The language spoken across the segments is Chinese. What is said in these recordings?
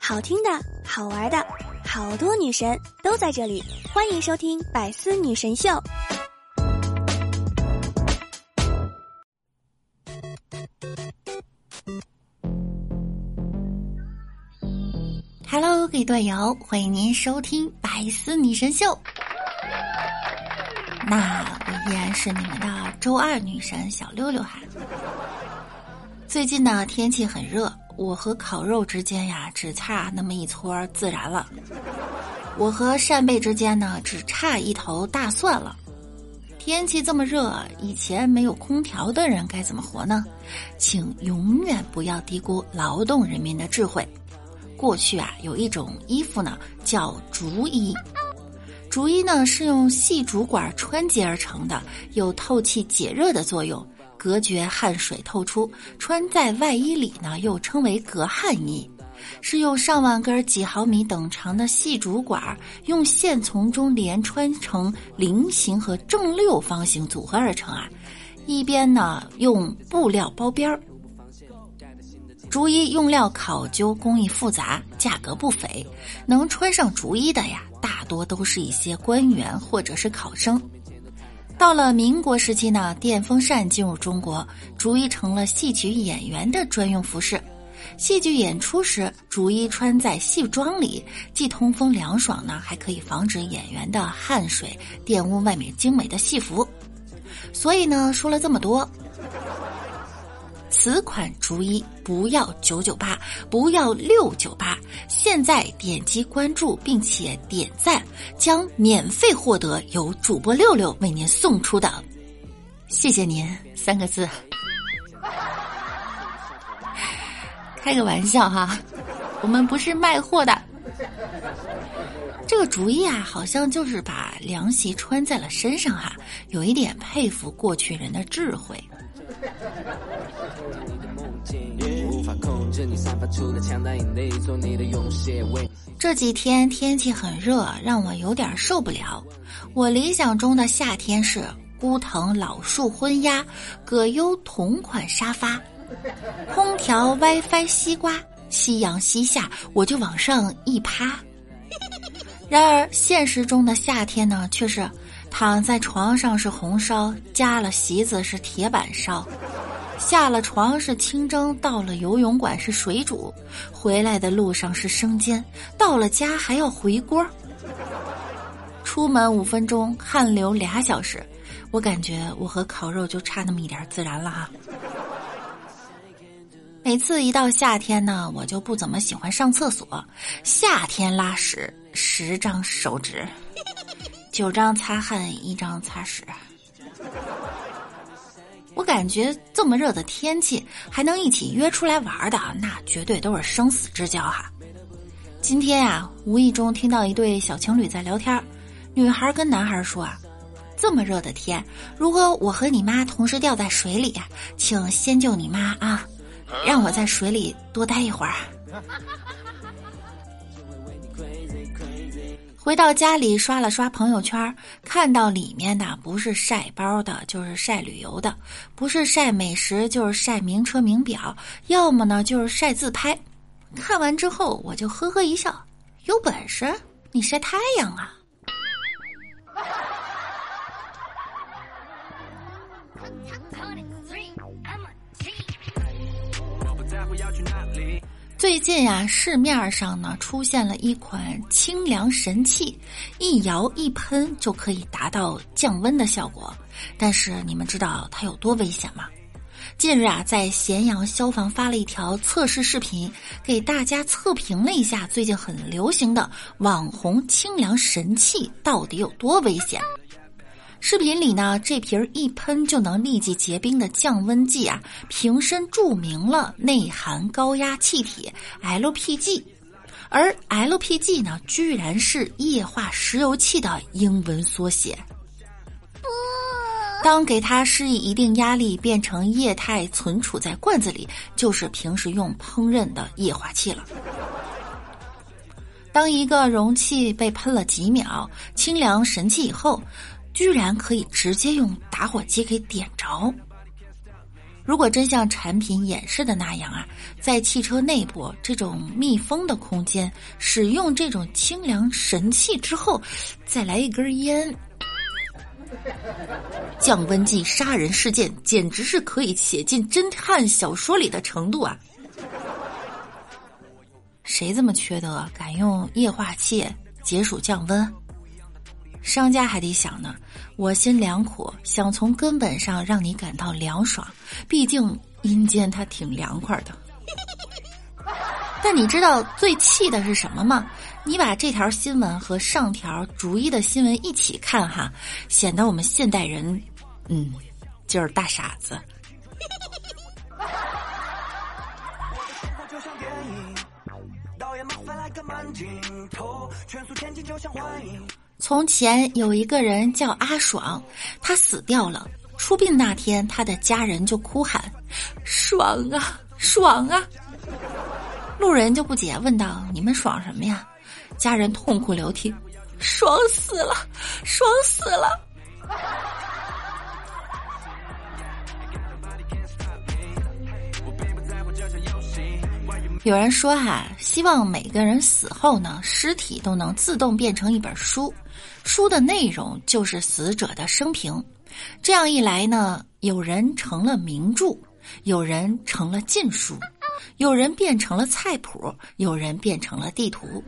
好听的，好玩的，好多女神都在这里，欢迎收听《百思女神秀》。Hello，各位队友，欢迎您收听《百思女神秀》。那我依然是你们的周二女神小六六哈。最近呢，天气很热，我和烤肉之间呀，只差那么一撮孜然了；我和扇贝之间呢，只差一头大蒜了。天气这么热，以前没有空调的人该怎么活呢？请永远不要低估劳动人民的智慧。过去啊，有一种衣服呢，叫竹衣。竹衣呢是用细竹管穿结而成的，有透气解热的作用，隔绝汗水透出。穿在外衣里呢，又称为隔汗衣，是用上万根几毫米等长的细竹管，用线从中连穿成菱形和正六方形组合而成啊。一边呢用布料包边儿。竹衣用料考究，工艺复杂，价格不菲。能穿上竹衣的呀，大多都是一些官员或者是考生。到了民国时期呢，电风扇进入中国，逐一成了戏曲演员的专用服饰。戏剧演出时，逐一穿在戏装里，既通风凉爽呢，还可以防止演员的汗水玷污外面精美的戏服。所以呢，说了这么多。此款竹衣不要九九八，不要六九八，现在点击关注并且点赞，将免费获得由主播六六为您送出的，谢谢您三个字。开个玩笑哈，我们不是卖货的。这个主意啊，好像就是把凉席穿在了身上哈，有一点佩服过去人的智慧。这几天天气很热，让我有点受不了。我理想中的夏天是孤藤老树昏鸦，葛优同款沙发，空调 WiFi 西瓜，夕阳西下，我就往上一趴。然而现实中的夏天呢，却是躺在床上是红烧，加了席子是铁板烧。下了床是清蒸，到了游泳馆是水煮，回来的路上是生煎，到了家还要回锅。出门五分钟，汗流俩小时，我感觉我和烤肉就差那么一点自然了哈。每次一到夏天呢，我就不怎么喜欢上厕所。夏天拉屎，十张手指，九张擦汗，一张擦屎。我感觉这么热的天气还能一起约出来玩的，那绝对都是生死之交哈。今天啊，无意中听到一对小情侣在聊天，女孩跟男孩说啊：“这么热的天，如果我和你妈同时掉在水里，请先救你妈啊，让我在水里多待一会儿。”回到家里刷了刷朋友圈，看到里面的不是晒包的，就是晒旅游的；不是晒美食，就是晒名车名表；要么呢就是晒自拍。看完之后，我就呵呵一笑：“有本事你晒太阳啊！”最近呀，市面上呢出现了一款清凉神器，一摇一喷就可以达到降温的效果。但是你们知道它有多危险吗？近日啊，在咸阳消防发了一条测试视频，给大家测评了一下最近很流行的网红清凉神器到底有多危险。视频里呢，这瓶一喷就能立即结冰的降温剂啊，瓶身注明了内含高压气体 LPG，而 LPG 呢，居然是液化石油气的英文缩写。当给它施以一定压力，变成液态存储在罐子里，就是平时用烹饪的液化气了。当一个容器被喷了几秒清凉神器以后。居然可以直接用打火机给点着！如果真像产品演示的那样啊，在汽车内部这种密封的空间，使用这种清凉神器之后，再来一根烟，降温剂杀人事件简直是可以写进侦探小说里的程度啊！谁这么缺德，敢用液化气解暑降温？商家还得想呢，我心良苦，想从根本上让你感到凉爽。毕竟阴间它挺凉快的。但你知道最气的是什么吗？你把这条新闻和上条逐一的新闻一起看哈，显得我们现代人，嗯，就是大傻子。从前有一个人叫阿爽，他死掉了。出殡那天，他的家人就哭喊：“爽啊，爽啊！”路人就不解，问道：“你们爽什么呀？”家人痛哭流涕：“爽死了，爽死了！”有人说哈，希望每个人死后呢，尸体都能自动变成一本书，书的内容就是死者的生平。这样一来呢，有人成了名著，有人成了禁书，有人变成了菜谱，有人变成了地图，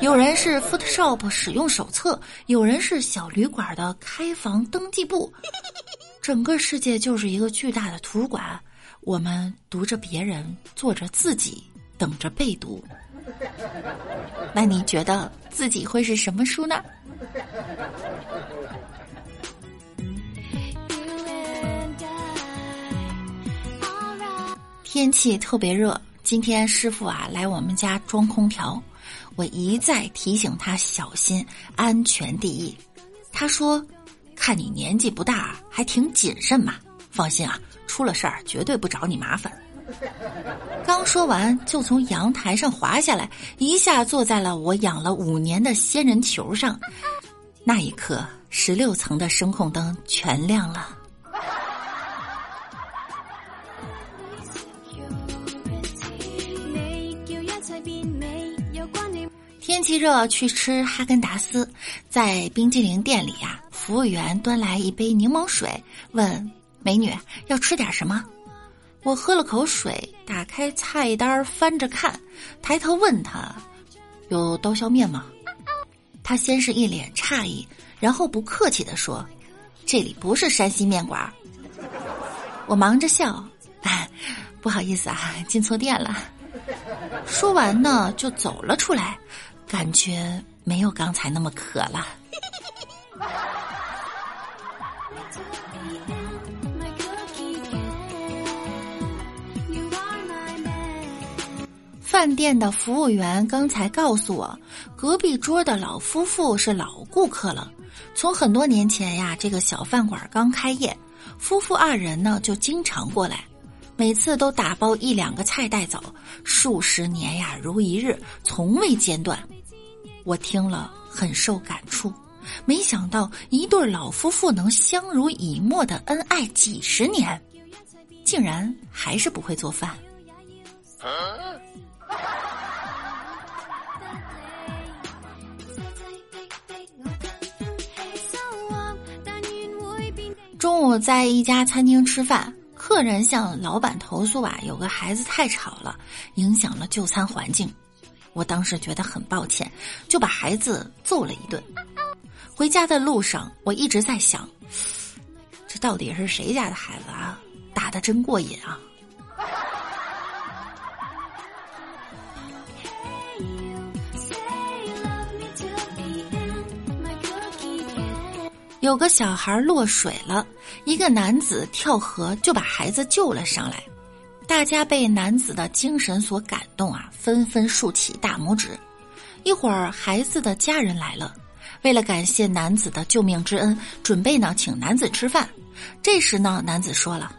有人是 Photoshop 使用手册，有人是小旅馆的开房登记簿。整个世界就是一个巨大的图书馆，我们读着别人，做着自己。等着被读，那你觉得自己会是什么书呢？天气特别热，今天师傅啊来我们家装空调，我一再提醒他小心，安全第一。他说：“看你年纪不大，还挺谨慎嘛，放心啊，出了事儿绝对不找你麻烦。”刚说完，就从阳台上滑下来，一下坐在了我养了五年的仙人球上。那一刻，十六层的声控灯全亮了。天气热，去吃哈根达斯，在冰激凌店里呀，服务员端来一杯柠檬水，问美女要吃点什么。我喝了口水，打开菜单翻着看，抬头问他：“有刀削面吗？”他先是一脸诧异，然后不客气地说：“这里不是山西面馆。”我忙着笑：“不好意思啊，进错店了。”说完呢，就走了出来，感觉没有刚才那么渴了。饭店的服务员刚才告诉我，隔壁桌的老夫妇是老顾客了。从很多年前呀，这个小饭馆刚开业，夫妇二人呢就经常过来，每次都打包一两个菜带走，数十年呀如一日，从未间断。我听了很受感触，没想到一对老夫妇能相濡以沫的恩爱几十年，竟然还是不会做饭。午在一家餐厅吃饭，客人向老板投诉啊，有个孩子太吵了，影响了就餐环境。我当时觉得很抱歉，就把孩子揍了一顿。回家的路上，我一直在想，这到底是谁家的孩子啊？打的真过瘾啊！有个小孩落水了，一个男子跳河就把孩子救了上来。大家被男子的精神所感动啊，纷纷竖起大拇指。一会儿，孩子的家人来了，为了感谢男子的救命之恩，准备呢请男子吃饭。这时呢，男子说了：“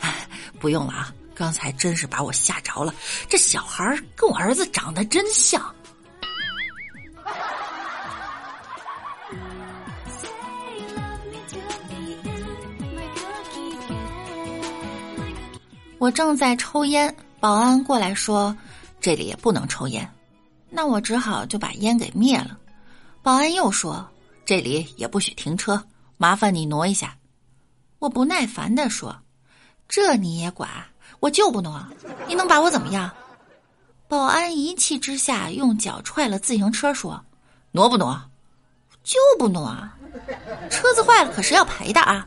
哎不用了啊，刚才真是把我吓着了。这小孩跟我儿子长得真像。”我正在抽烟，保安过来说这里也不能抽烟，那我只好就把烟给灭了。保安又说这里也不许停车，麻烦你挪一下。我不耐烦的说：“这你也管？我就不挪，你能把我怎么样？”保安一气之下用脚踹了自行车，说：“挪不挪？就不挪，车子坏了可是要赔的啊！”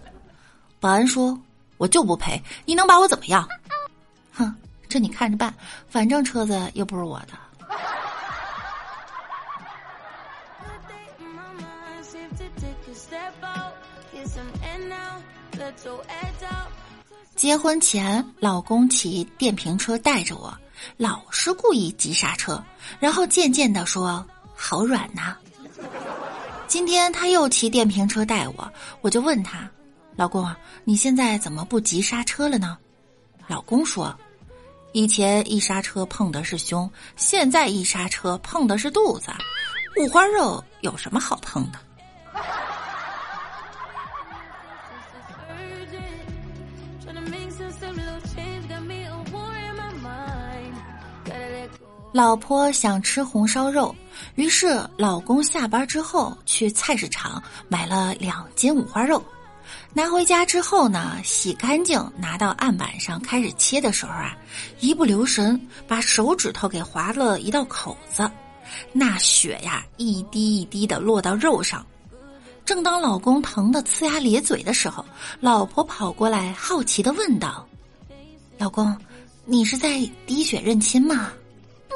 保安说：“我就不赔，你能把我怎么样？”这你看着办，反正车子又不是我的。结婚前，老公骑电瓶车带着我，老是故意急刹车，然后渐渐的说：“好软呐。”今天他又骑电瓶车带我，我就问他：“老公，你现在怎么不急刹车了呢？”老公说：“以前一刹车碰的是胸，现在一刹车碰的是肚子，五花肉有什么好碰的？”老婆想吃红烧肉，于是老公下班之后去菜市场买了两斤五花肉，拿回家之后呢，洗干净，拿到案板上开始切的时候啊，一不留神把手指头给划了一道口子，那血呀一滴一滴的落到肉上。正当老公疼得呲牙咧嘴的时候，老婆跑过来好奇的问道：“老公，你是在滴血认亲吗？”不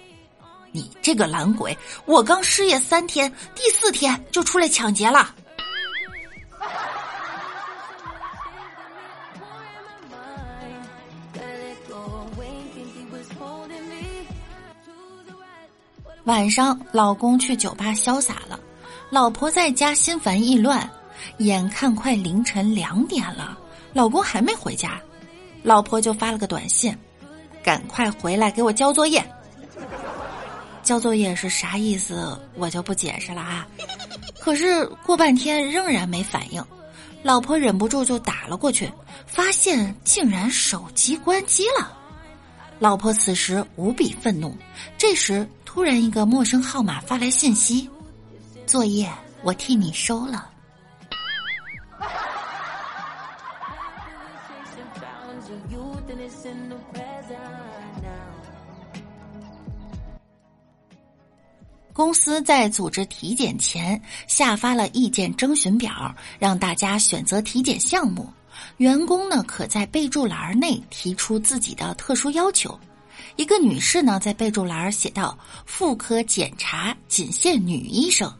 你这个懒鬼，我刚失业三天，第四天就出来抢劫了。”晚上，老公去酒吧潇洒了，老婆在家心烦意乱。眼看快凌晨两点了，老公还没回家，老婆就发了个短信：“赶快回来给我交作业。”交作业是啥意思？我就不解释了啊。可是过半天仍然没反应，老婆忍不住就打了过去，发现竟然手机关机了。老婆此时无比愤怒。这时，突然一个陌生号码发来信息：“作业我替你收了。”公司在组织体检前下发了意见征询表，让大家选择体检项目。员工呢，可在备注栏内提出自己的特殊要求。一个女士呢，在备注栏写道：“妇科检查仅限女医生。”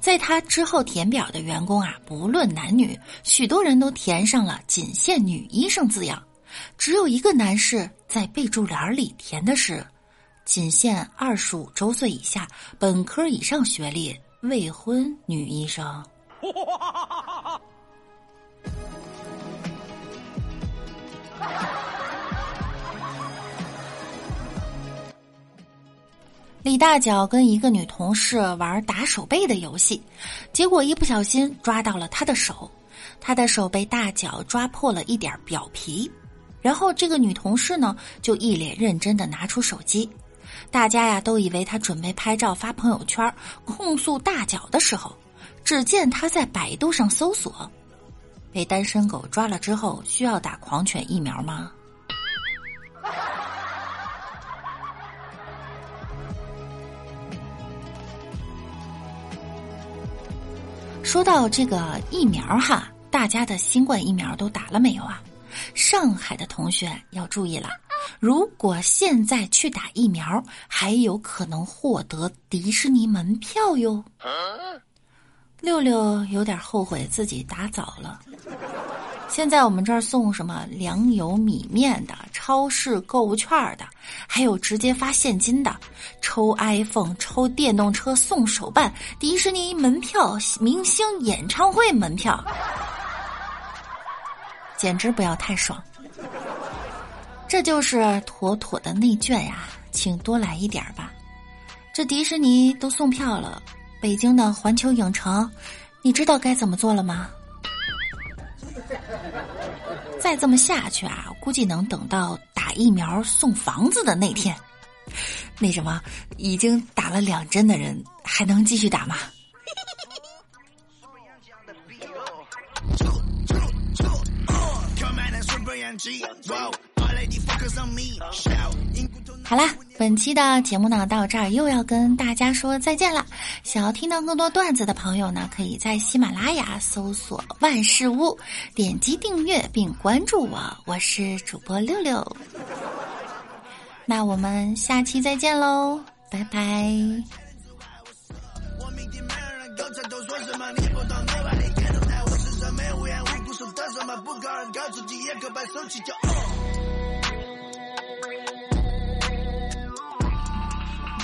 在她之后填表的员工啊，不论男女，许多人都填上了“仅限女医生”字样。只有一个男士在备注栏里填的是“仅限二十五周岁以下、本科以上学历、未婚女医生”。李大脚跟一个女同事玩打手背的游戏，结果一不小心抓到了她的手，她的手被大脚抓破了一点表皮，然后这个女同事呢就一脸认真的拿出手机，大家呀都以为他准备拍照发朋友圈控诉大脚的时候，只见他在百度上搜索：被单身狗抓了之后需要打狂犬疫苗吗？说到这个疫苗哈，大家的新冠疫苗都打了没有啊？上海的同学要注意了，如果现在去打疫苗，还有可能获得迪士尼门票哟。六六有点后悔自己打早了。现在我们这儿送什么粮油米面的，超市购物券的，还有直接发现金的，抽 iPhone、抽电动车送手办、迪士尼门票、明星演唱会门票，简直不要太爽！这就是妥妥的内卷呀，请多来一点吧。这迪士尼都送票了，北京的环球影城，你知道该怎么做了吗？再这么下去啊，估计能等到打疫苗送房子的那天。那什么，已经打了两针的人还能继续打吗？好啦，本期的节目呢到这儿又要跟大家说再见了。想要听到更多段子的朋友呢，可以在喜马拉雅搜索“万事屋”，点击订阅并关注我，我是主播六六。那我们下期再见喽，拜拜。